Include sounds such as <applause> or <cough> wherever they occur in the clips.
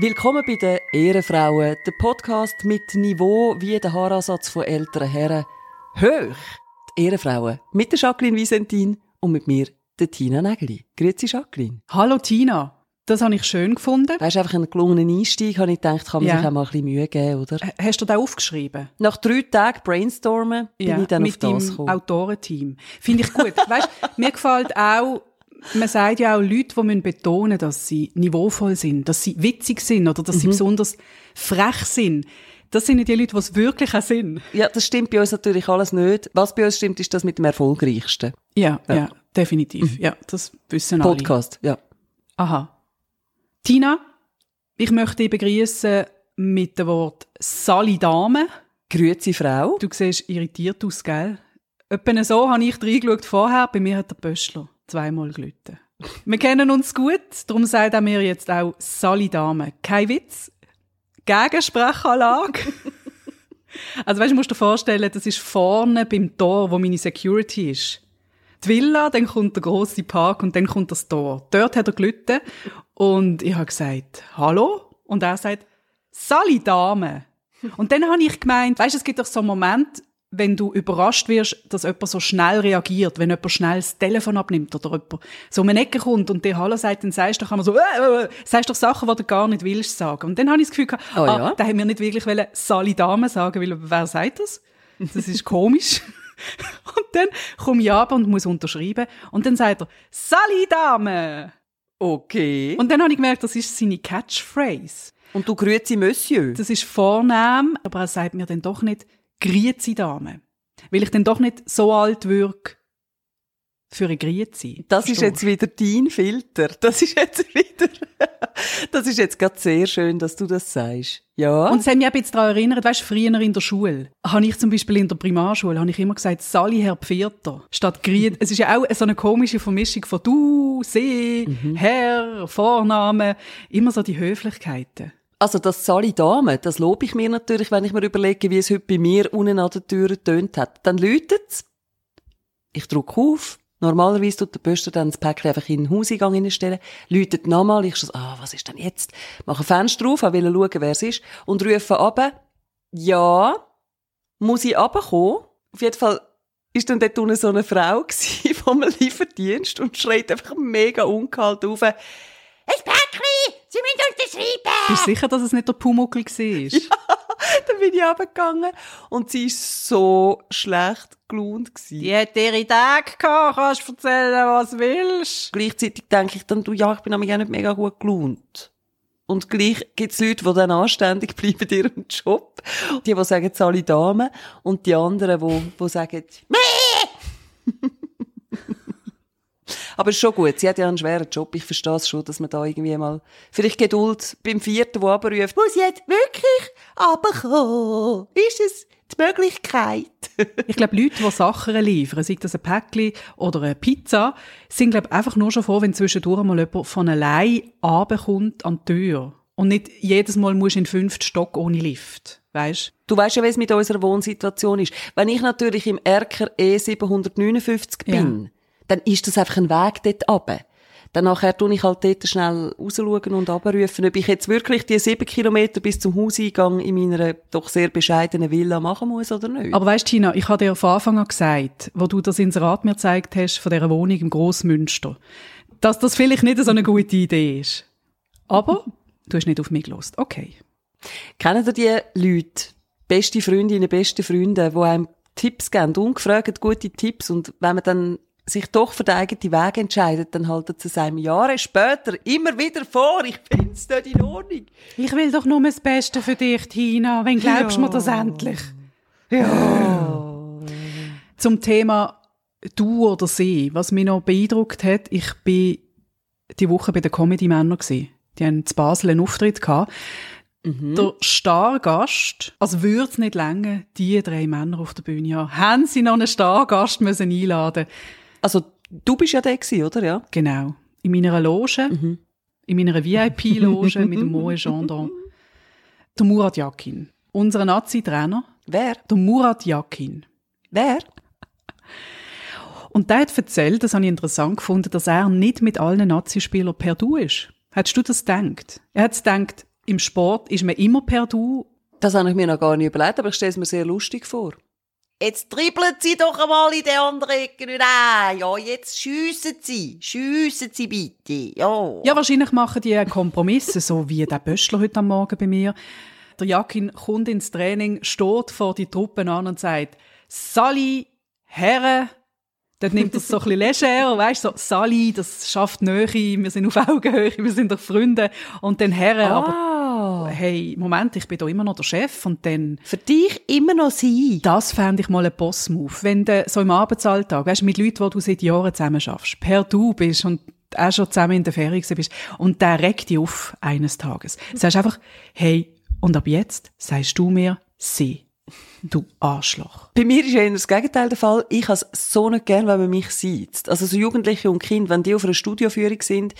Willkommen bei den Ehrenfrauen, der Podcast mit Niveau wie der Haaransatz von älteren Herren. Hoch! Die Ehrenfrauen mit der Jacqueline Visentin und mit mir, der Tina Nägeli. Grüezi, Jacqueline. Hallo Tina, das habe ich schön gefunden. Das ist einfach ein gelungener Einstieg, habe ich gedacht, kann man Ja. sich auch mal ein bisschen Mühe geben, oder? H- Hast du das aufgeschrieben? Nach drei Tagen Brainstormen bin ich dann mit auf das gekommen. Autorenteam. Finde ich gut. weißt, <laughs> mir gefällt auch, man sagt ja auch Leute, die müssen betonen, dass sie niveauvoll sind, dass sie witzig sind oder dass Mhm. sie besonders frech sind. Das sind nicht die Leute, die es wirklich auch sind. Ja, das stimmt bei uns natürlich alles nicht. Was bei uns stimmt, ist das mit dem erfolgreichsten Ja, ja, definitiv. Ja, das wissen alle. Podcast. Ja. Aha. Tina, ich möchte dich begrüßen mit dem Wort Sali Dame. Grüezi, Frau. Du siehst irritiert aus, gell? Etwa so habe ich reingeschaut vorher. Bei mir hat der Pöstler zweimal gelitten. Wir kennen uns gut, darum sagt er mir jetzt auch Sali Dame. Kein Witz. Gegensprechanlage. <laughs> also weißt du, musst dir vorstellen, das ist vorne beim Tor, wo meine Security ist. Die Villa, dann kommt der große Park und dann kommt das Tor. Dort hat er gelitten und ich habe gesagt, hallo? Und er sagt, Sali Dame. Und dann habe ich gemeint, weißt, es gibt doch so einen Moment, wenn du überrascht wirst, dass jemand so schnell reagiert, wenn jemand schnell das Telefon abnimmt oder jemand so um eine Ecke kommt und dir Hallo sagt, dann sagst du doch immer so, äh, äh, äh, sagst doch Sachen, die du gar nicht willst sagen. Und dann habe ich das Gefühl gehabt, Oh ah, ja? da haben wir nicht wirklich Sali Dame sagen, weil wer sagt das? Das ist komisch. <laughs> und dann komme ich ab und muss unterschreiben und dann sagt er, Sali Dame! Okay. Und, dann habe ich gemerkt, das ist seine Catchphrase. und du grüezi, Monsieur. Das ist vornehm, aber er sagt mir dann doch nicht Griezi Dame. Weil ich dann doch nicht so alt wirke für eine Griezi. Das ist jetzt wieder dein Filter. Das ist jetzt wieder. <laughs> das ist jetzt gerade sehr schön, dass du das sagst. Ja. Und es hat mich auch ein bisschen daran erinnert, weißt du, früher in der Schule, habe ich zum Beispiel in der Primarschule, habe ich immer gesagt, Sali Herr Pfirter, statt Griet. <laughs> es ist ja auch so eine komische Vermischung von du, sie, Herr, Vorname, immer so die Höflichkeiten. Also das Sali Dame, das lobe ich mir natürlich, wenn ich mir überlege, wie es heute bei mir unten an der Tür getönt hat. Dann läutet's. Ich drücke auf. Normalerweise tut der Pöster dann das Päckchen einfach in den Hauseingang hineinstellen. Läutet nochmal. Ich so, ah, was ist denn jetzt? Mache ein Fenster auf, will schauen, wer es ist. Und rufe ab, ja, muss ich runterkommen? Auf jeden Fall ist dann dort unten so eine Frau <laughs> gsi vom Lieferdienst und schreit einfach mega ungehalten auf. Ein Päckchen! Sie müssen unterschreiben! Bist du sicher, dass es nicht der Pumuckl war? <laughs> Dann bin ich runtergegangen und sie ist so schlecht gelaunt gsi. Die hat ihre Tage gehabt, kannst du erzählen, was du willst. Gleichzeitig denke ich dann, du, ja, ich bin nämlich auch nicht mega gut gelaunt. Und gleich gibt's Leute, die dann anständig <laughs> bleiben in ihrem Job. Die, die sagen, alle Damen. Und die anderen, die, die sagen, <laughs> Aber es ist schon gut. Sie hat ja einen schweren Job. Ich verstehe es schon, dass man da irgendwie mal, vielleicht Geduld beim vierten, der runterruft. Muss jetzt wirklich runterkommen? Ist es die Möglichkeit? <laughs> Ich glaube, Leute, die Sachen liefern, sei das ein Päckchen oder eine Pizza, sind, glaube einfach nur schon froh, wenn zwischendurch mal jemand von allein runterkommt an die Tür. Und nicht jedes Mal musst du in den fünften Stock ohne Lift. Weißt Du weißt ja, wie es mit unserer Wohnsituation ist. Wenn ich natürlich im Erker E759 bin, dann ist das einfach ein Weg dort runter. Dann nachher tue ich halt dort schnell rausschauen und abrufen, ob ich jetzt wirklich die sieben Kilometer bis zum Hauseingang in meiner doch sehr bescheidenen Villa machen muss oder nicht. Aber weißt Tina, ich habe dir von Anfang an gesagt, wo du das Inserat mir gezeigt hast von dieser Wohnung im Grossmünster, dass das vielleicht nicht so eine gute Idee ist. Aber du hast nicht auf mich gelost. Okay. Kennen ihr die Leute, beste Freundinnen, beste Freunde, die einem Tipps geben, ungefragt gute Tipps und wenn man dann sich doch für den eigenen Weg entscheidet, dann halten sie es einem Jahre später immer wieder vor. Ich finde es nicht in Ordnung. Ich will doch nur das Beste für dich, Tina. Wenn glaubst du mir das endlich? Ja. Zum Thema du oder sie, was mich noch beeindruckt hat, ich bin die Woche bei den Comedy-Männern gsi. Die haben zu Basel einen Auftritt gehabt. Der Stargast, also würde es nicht länger, die drei Männer auf der Bühne haben, haben sie noch einen Stargast müssen einladen. Also, du bist ja der gewesen, oder? Ja. Genau. In meiner Loge, in meiner VIP-Loge mit dem Moe Gendron. <laughs> Der Murat Yakin. Unser Nazi-Trainer, Wer? der Murat Yakin. Wer? Und der hat erzählt, das habe ich interessant gefunden, dass er nicht mit allen Nazi-Spielern per Du ist. Hättest du das gedacht? Er hat gedacht, im Sport ist man immer per Du. Das habe ich mir noch gar nicht überlegt, aber ich stelle es mir sehr lustig vor. Jetzt dribbeln sie doch einmal in die andere Ecke nicht ein. Ja, jetzt schiessen sie. Schiessen sie bitte. Ja. Ja, wahrscheinlich machen die Kompromisse, <laughs> so wie der Böschler heute am Morgen bei mir. Der Jakin kommt ins Training, steht vor die Truppen an und sagt, Sali, Herren, Dort nimmt das so ein bisschen leger, weißt so, Sali, das schafft Nähe, wir sind auf Augenhöhe, wir sind doch Freunde. Und dann Herren, aber Ah, hey, Moment, ich bin da immer noch der Chef. Und dann, Für dich immer noch sie. das fände ich mal ein Boss-Move. Wenn du so im Arbeitsalltag, weißt, mit Leuten, die du seit Jahren zusammen schaffst, per Du bist und auch schon zusammen in der Ferie gewesen bist, und der regt dich auf eines Tages. Sagst einfach, hey, und ab jetzt sagst du mir sie. Du Arschloch. Bei mir ist eher das Gegenteil der Fall. Ich habe es so nicht gern, wenn man mich sieht. Also so Jugendliche und Kinder, wenn die auf einer Studioführung sind,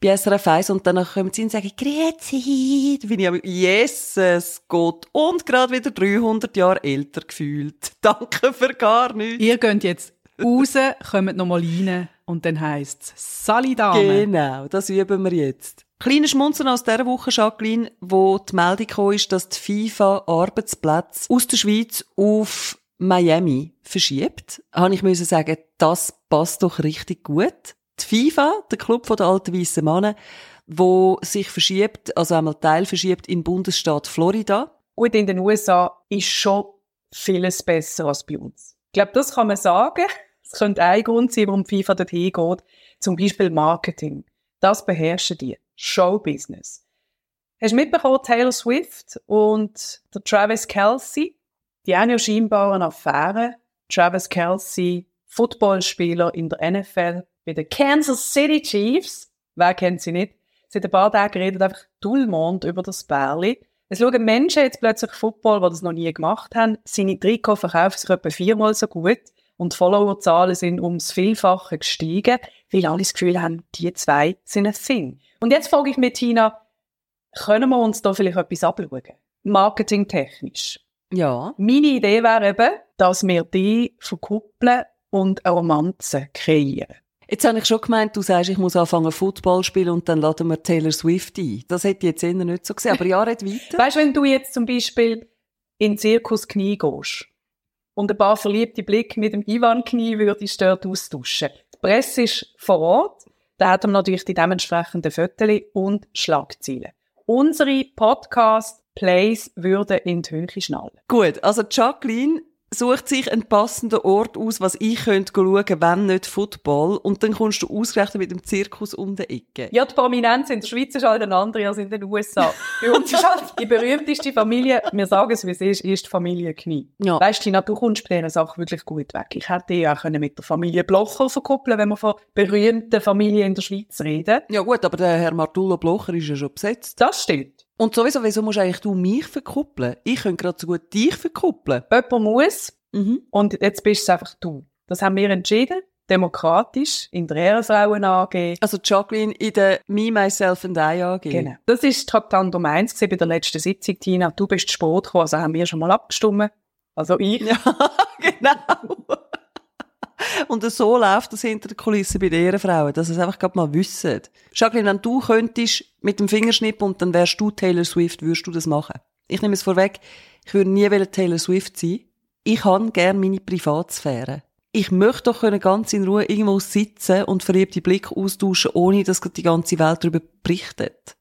bei SRF 1 und danach kommen sie und sagen, Grüezi, da bin ich aber, Jesus Gott, und gerade wieder 300 Jahre älter gefühlt. <laughs> Danke für gar nichts. Ihr geht jetzt raus, kommt nochmal rein und dann heisst es Sali Dame. Genau, das üben wir jetzt. Kleine Schmunzeln aus dieser Woche, Jacqueline, wo die Meldung kam, ist, dass die FIFA Arbeitsplätze aus der Schweiz auf Miami verschiebt. Habe ich müssen sagen, das passt doch richtig gut. Die FIFA, der Club der alten weißen Männer, wo sich verschiebt, also einmal Teil verschiebt in den Bundesstaat Florida. Und in den USA ist schon vieles besser als bei uns. Ich glaube, das kann man sagen. Es könnte ein Grund sein, warum FIFA dorthin geht. Zum Beispiel Marketing. Das beherrschen die. Showbusiness. Hast du mitbekommen, Taylor Swift und der Travis Kelsey? Die haben ja scheinbar eine Affäre. Travis Kelsey, Footballspieler in der NFL bei den Kansas City Chiefs. Wer kennt sie nicht? Seit ein paar Tagen redet einfach Dulmond über das Bärli. Es schauen Menschen jetzt plötzlich Football, die das noch nie gemacht haben. Seine Trikots verkaufen sich etwa viermal so gut und die Followerzahlen sind ums Vielfache gestiegen, weil alle das Gefühl haben, die zwei sind ein Thing. Und jetzt frage ich mich, Tina, können wir uns da vielleicht etwas abschauen? Marketingtechnisch. Ja. Meine Idee wäre eben, dass wir die verkuppeln und eine Romanze kreieren. Jetzt habe ich schon gemeint, du sagst, ich muss anfangen Football spielen und dann laden wir Taylor Swift ein. Das hätte ich jetzt eher nicht so gesehen, aber ja, red weiter. Weißt du, wenn du jetzt zum Beispiel in den Zirkus Knie gehst und ein paar verliebte Blicke mit dem Ivan Knie würdest dort austauschen. Die Presse ist vor Ort, da hat man natürlich die dementsprechenden Fotos und Schlagzeilen. Unsere Podcast-Plays würden in die Höhe schnallen. Gut, also Jacqueline sucht sich einen passenden Ort aus, was ich könnte schauen, wenn nicht Football. Und dann kommst du ausgerechnet mit dem Zirkus um die Ecke. Ja, die Prominenz in der Schweiz ist halt eine andere als in den USA. Bei uns ist halt die berühmteste Familie, wir sagen es, wie es ist, ist die Familie Knie. Ja. Weißt du, Tina, du kommst bei dieser Sache wirklich gut weg. Ich hätte dich auch mit der Familie Blocher verkuppeln wenn wir von berühmten Familien in der Schweiz reden. Ja gut, aber der Herr Martullo Blocher ist ja schon besetzt. Das stimmt. Und sowieso, wieso musst eigentlich du mich verkuppeln? Ich könnte gerade so gut dich verkuppeln. Jemand muss Mhm. und jetzt bist es einfach du. Das haben wir entschieden, demokratisch, in der Ehrenfrauen AG. Also Jacqueline in der Me, Myself and I AG. Genau. Das ist Traktandum 1 gewesen bei der letzten Sitzung, Tina. Du bist zu spät gekommen, also haben wir schon mal abgestimmt. Also ich. <laughs> Ja, genau. Und so läuft das hinter der Kulisse bei den Ehrenfrauen, dass sie es einfach gerade mal wissen. Jacqueline, wenn du könntest mit dem Fingerschnipp und dann wärst du Taylor Swift, würdest du das machen? Ich nehme es vorweg, ich würde nie Taylor Swift sein. Ich habe gern meine Privatsphäre. Ich möchte doch ganz in Ruhe irgendwo sitzen und verliebte Blicke austauschen, ohne dass die ganze Welt darüber berichtet.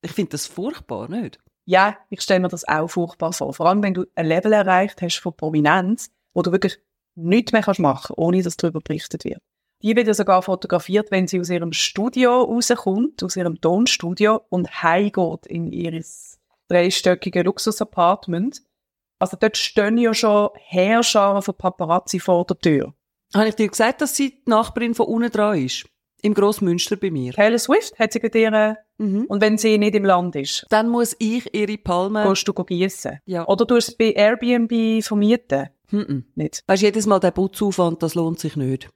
Ich finde das furchtbar, nicht? Ja, ich stelle mir das auch furchtbar vor. Vor allem, wenn du ein Level erreicht hast von Prominenz, wo du wirklich nichts mehr kannst machen, ohne dass darüber berichtet wird. Die wird ja sogar fotografiert, wenn sie aus ihrem Studio rauskommt, aus ihrem Tonstudio und heimgeht in ihres dreistöckige Luxus-Apartment. Also dort stehen ja schon Heerscharen von Paparazzi vor der Tür. Habe ich dir gesagt, dass sie die Nachbarin von unten dran ist? Im Grossmünster bei mir. Taylor Swift hat sie bei dir, Mhm. und wenn sie nicht im Land ist, Dann muss ich ihre Palme... gehst du gießen. Ja. Oder du hast es bei Airbnb vermieten. Mhm. Nicht. Weisst, jedes Mal der Putzaufwand, das lohnt sich nicht.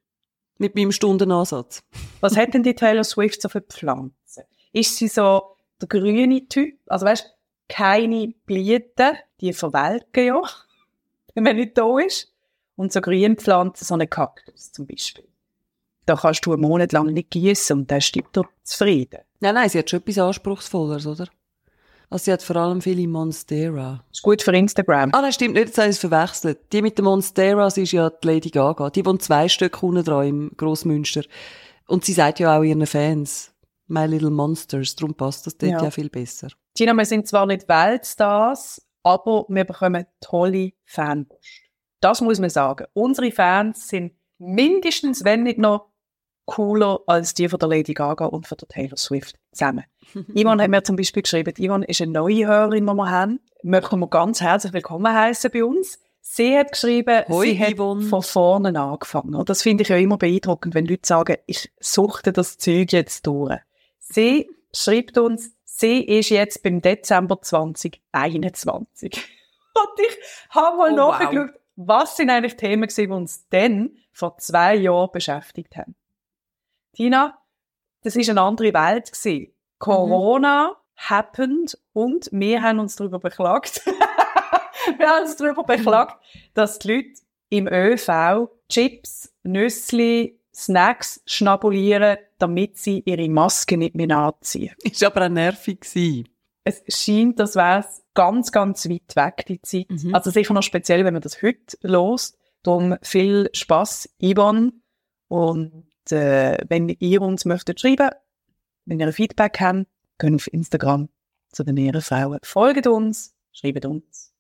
Mit meinem Stundenansatz. Was hat denn die Taylor Swift so für Pflanzen? Ist sie so der grüne Typ? Also weißt, keine Blüten, die verwelken ja, <laughs> wenn man nicht da ist. Und so Grünpflanzen, so ein Kaktus zum Beispiel. Da kannst du einen Monat lang nicht gießen und dann stirbt er zufrieden. Nein, nein, sie hat schon etwas Anspruchsvolleres, oder? Also sie hat vor allem viele Monstera. Ist gut für Instagram. Ah, nein, stimmt nicht, jetzt habe ich es verwechselt. Die mit den Monsteras ist ja die Lady Gaga. Die wohnt zwei Stück unten dran im Grossmünster. Und sie sagt ja auch ihren Fans, My Little Monsters, darum passt das dort ja, Ja. viel besser. Tina, wir sind zwar nicht Weltstars, aber wir bekommen tolle Fanpost. Das muss man sagen. Unsere Fans sind mindestens, wenn nicht noch cooler als die von der Lady Gaga und von der Taylor Swift zusammen. <laughs> Yvonne hat mir zum Beispiel geschrieben, Yvonne ist eine neue Hörerin, die wir haben. Möchten wir ganz herzlich willkommen heißen bei uns. Sie hat geschrieben, Hoi, sie hat Yvonne. von vorne angefangen. Und das finde ich ja immer beeindruckend, wenn Leute sagen, ich suchte das Zeug jetzt durch. Sie schreibt uns, sie ist jetzt beim Dezember 2021. <laughs> Und ich habe mal Oh, wow. nachgeschaut, was sind eigentlich Themen gewesen, die uns dann vor zwei Jahren beschäftigt haben. Tina, das ist eine andere Welt gewesen. Corona happened und wir haben uns darüber beklagt. <laughs> wir haben uns darüber beklagt, dass die Leute im ÖV Chips, Nüssli, Snacks schnabulieren, damit sie ihre Maske nicht mehr anziehen. <laughs> Ist aber auch nervig gewesen. Es scheint, das wäre ganz, ganz weit weg, die Zeit. Mhm. Also sicher noch speziell, wenn man das heute lost. Darum viel Spaß, Ivan. Und äh, wenn ihr uns möchtet schreiben, wenn ihr Feedback habt, könnt auf Instagram zu den Ehrenfrauen. Folgt uns, schreibt uns,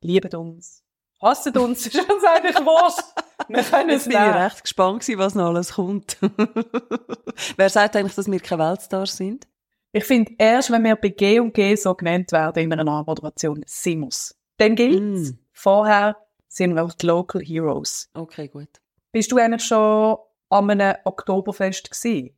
liebt uns, hasst uns, <laughs> ist uns eigentlich wurscht. Wir können es Jetzt bin ich recht gespannt gewesen, was noch alles kommt. <laughs> Wer sagt eigentlich, dass wir keine Weltstars sind? Ich finde, erst wenn wir bei G und G so genannt werden in einer Anmoderation, sind wir's. Dann gilt's. Mm. Vorher sind wir auch die Local Heroes. Okay, gut. Bist du eigentlich schon an einem Oktoberfest gewesen?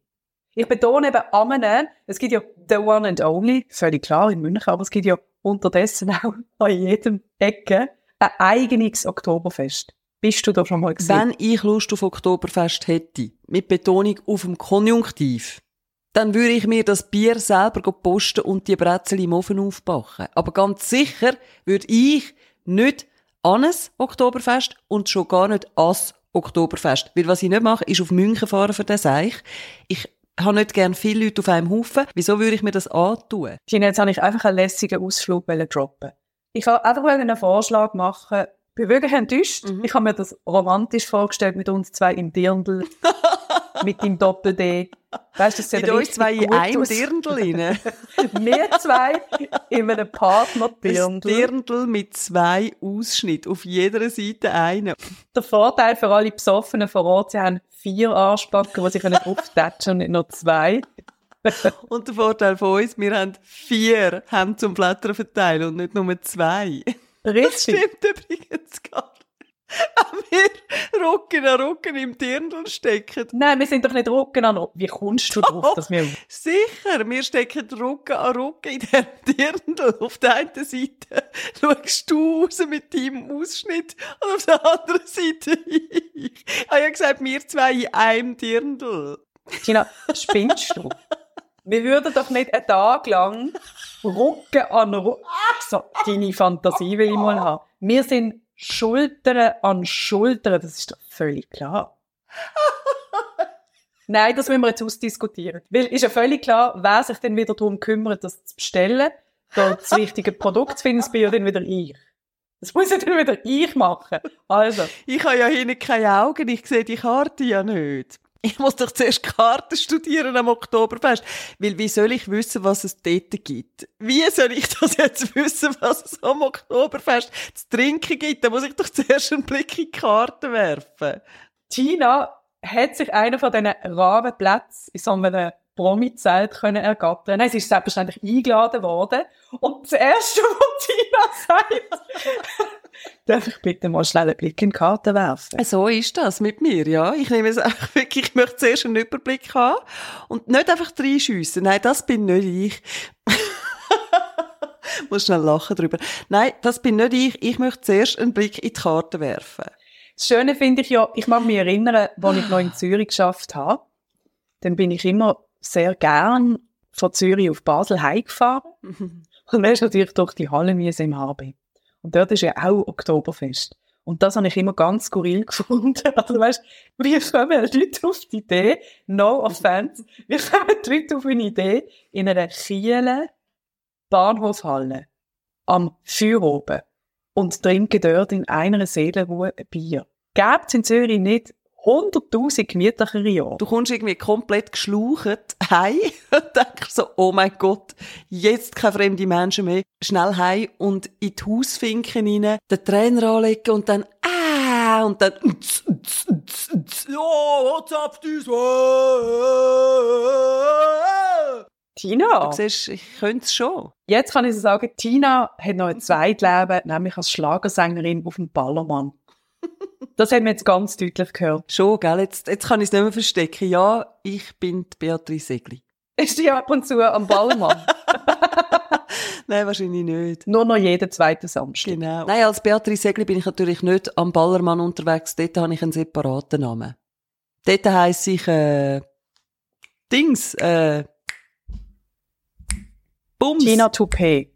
Ich betone eben an einem, es gibt ja the one and only, völlig klar in München, aber es gibt ja unterdessen <laughs> auch an jedem Ecke ein eigenes Oktoberfest. Bist du da schon mal gesehen? Wenn ich Lust auf Oktoberfest hätte, mit Betonung auf dem Konjunktiv, dann würde ich mir das Bier selber posten und die Brezel im Ofen aufbacken. Aber ganz sicher würde ich nicht an ein Oktoberfest und schon gar nicht as Oktoberfest. Weil was ich nicht mache, ist auf München fahren für den Seich. Ich habe nicht gern viele Leute auf einem Haufen. Wieso würde ich mir das antun? Tina, jetzt habe ich einfach einen lässigen Ausflug wollen droppen. Ich wollte einfach einen Vorschlag machen. Ich bin wirklich enttäuscht. Mhm. Ich habe mir das romantisch vorgestellt mit uns zwei im Dirndl, <laughs> mit dem Doppel-D. Weißt du, das Mit uns zwei in einem. Dirndl rein. <laughs> Wir zwei in einem Ein Partner-Dirndl. Dirndl mit zwei Ausschnitten. Auf jeder Seite einer. Der Vorteil für alle Besoffenen vor Ort, sie haben vier Arschbacken, die sie können <laughs> auftatschen und nicht nur zwei. <laughs> Und der Vorteil von uns, wir haben vier Hemden zum Blättern verteilen und nicht nur zwei. Das Richtig. stimmt übrigens gar wir Rücken an Rücken im Dirndl stecken. Nein, wir sind doch nicht Rücken an Rücken. Wie kommst du drauf, dass wir... Sicher, wir stecken Rücken an Rücken in diesem Dirndl. Auf der einen Seite schaust du raus mit deinem Ausschnitt und auf der anderen Seite ich. Ich habe ja gesagt, wir zwei in einem Dirndl. Tina, spinnst du? Wir würden doch nicht einen Tag lang Rücken an Rücken... So, deine Fantasie will ich mal haben. Wir sind Schultern an Schultern, das ist doch völlig klar. <laughs> Nein, das müssen wir jetzt ausdiskutieren. Weil ist ja völlig klar, wer sich dann wieder darum kümmert, das zu bestellen, da das <laughs> richtige Produkt zu finden, bin ja dann wieder ich. Das muss ja dann wieder ich machen. Also, Ich habe ja hinten keine Augen, ich sehe die Karte ja nicht. Ich muss doch zuerst Karten studieren am Oktoberfest. Weil wie soll ich wissen, was es dort gibt? Wie soll ich das jetzt wissen, was es am Oktoberfest zu trinken gibt? Da muss ich doch zuerst einen Blick in die Karten werfen. Tina hat sich einen von diesen raren Plätzen in so einem Promi-Zelt ergattern. Nein, sie ist selbstverständlich eingeladen worden. Und das Erste, <laughs> was Tina sagt, darf ich bitte mal schnell einen Blick in die Karte werfen? So ist das mit mir, ja. Ich nehme es <laughs> einfach wirklich, ich möchte zuerst einen Überblick haben und nicht einfach reinschiessen. Nein, das bin nicht ich. <laughs> muss schnell lachen drüber. Nein, das bin nicht ich. Ich möchte zuerst einen Blick in die Karte werfen. Das Schöne finde ich ja, ich mag mich erinnern, als ich noch in Zürich geschafft habe, dann bin ich immer sehr gern von Zürich auf Basel heimgefahren. Und dann ist natürlich durch die Hallenwiese im HB. Und dort ist ja auch Oktoberfest. Und das habe ich immer ganz skurril <laughs> gefunden. Also weißt, wie kommen Leute auf die Idee, no offense, wie kommen Leute auf eine Idee, in einer Kiele Bahnhofhalle am Feuer oben und trinken dort in einer Seelenruhe Bier. Gäbe es in Zürich nicht 100'000 gemütlichere Jahre? Du kommst irgendwie komplett geschlaucht heim <laughs> und denkst so, oh mein Gott, jetzt keine fremde Menschen mehr. Schnell heim und in die Hausfinken rein, den Trainer anlegen und dann, ah, und dann, ja, what's up, this? Tina, Du siehst, ich könnte es schon. jetzt kann ich sagen, Tina hat noch ein Zweitleben, nämlich als Schlagersängerin auf dem Ballermann. Das haben wir jetzt ganz deutlich gehört. Schon, gell? Jetzt, jetzt kann ich es nicht mehr verstecken. Ja, ich bin die Beatrice Segli. Ist die ab und zu am Ballermann? <laughs> Nein, wahrscheinlich nicht. Nur noch jeden zweiten Samstag. Genau. Nein, als Beatrice Segli bin ich natürlich nicht am Ballermann unterwegs. Dort habe ich einen separaten Namen. Dort heisse ich, äh, Dings, äh, Bums. Tina Toupé.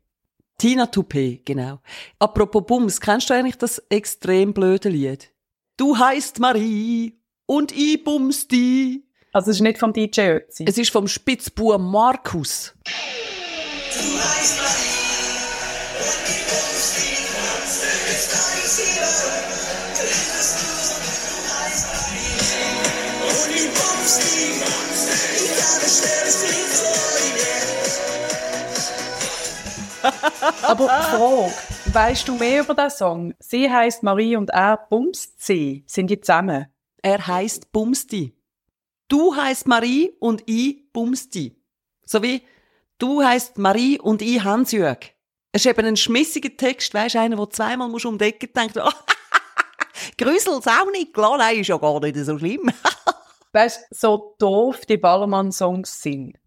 Tina Toupé, genau. Apropos Bums, kennst du eigentlich das extrem blöde Lied? Du heißt Marie und ich bums die. Also es ist nicht vom DJ Ötzi. Es ist vom Spitzbub Markus. <laughs> Aber Frage, weißt du mehr über den Song? Sie heißt Marie und er bumst sie. Sind die zusammen? Er heißt Bumsti. Du heißt Marie und ich Bumsti. So wie du heißt Marie und ich Hansjörg. Es ist eben ein schmissiger Text, weisst du, einer, der zweimal musst um die Ecke denkt, <laughs> oh, Grüßel's auch nicht, klar, nein, ist ja gar nicht so schlimm. <laughs> Weißt du, so doof die Ballermann-Songs sind,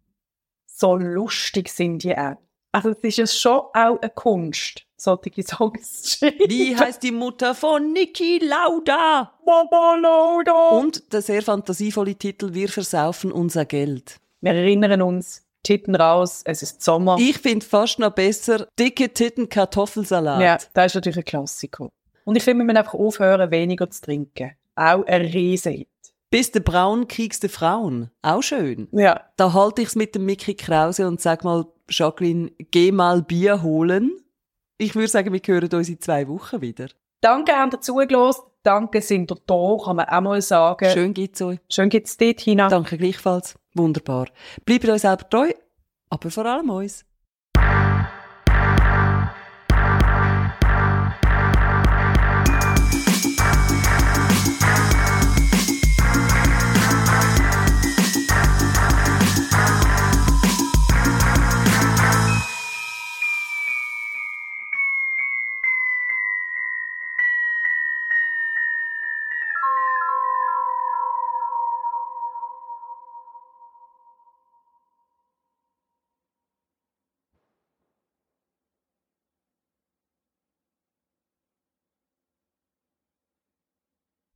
so lustig sind die auch. Also es ist ja schon auch eine Kunst, solche <laughs> Songs zu schreiben. Wie heißt die Mutter von Niki Lauda? Mama Lauda. Und der sehr fantasievolle Titel Wir versaufen unser Geld. Wir erinnern uns, Titten raus, es ist Sommer. Ich finde fast noch besser dicke Titten Kartoffelsalat. Ja, das ist natürlich ein Klassiker. Und ich finde, wir müssen einfach aufhören, weniger zu trinken. Auch ein Riesenhit. Bis der Braun kriegst du Frauen. Auch schön. Ja, Da halte ich's mit dem Mickey Krause und sag mal, Jacqueline, geh mal Bier holen. Ich würde sagen, wir hören uns in zwei Wochen wieder. danke, habt ihr zugelassen. Danke, sind ihr da, kann man auch mal sagen. Schön geht's euch. Schön geht's dir, Tina. Danke gleichfalls. Wunderbar. Bleibt euch selber treu, aber vor allem uns.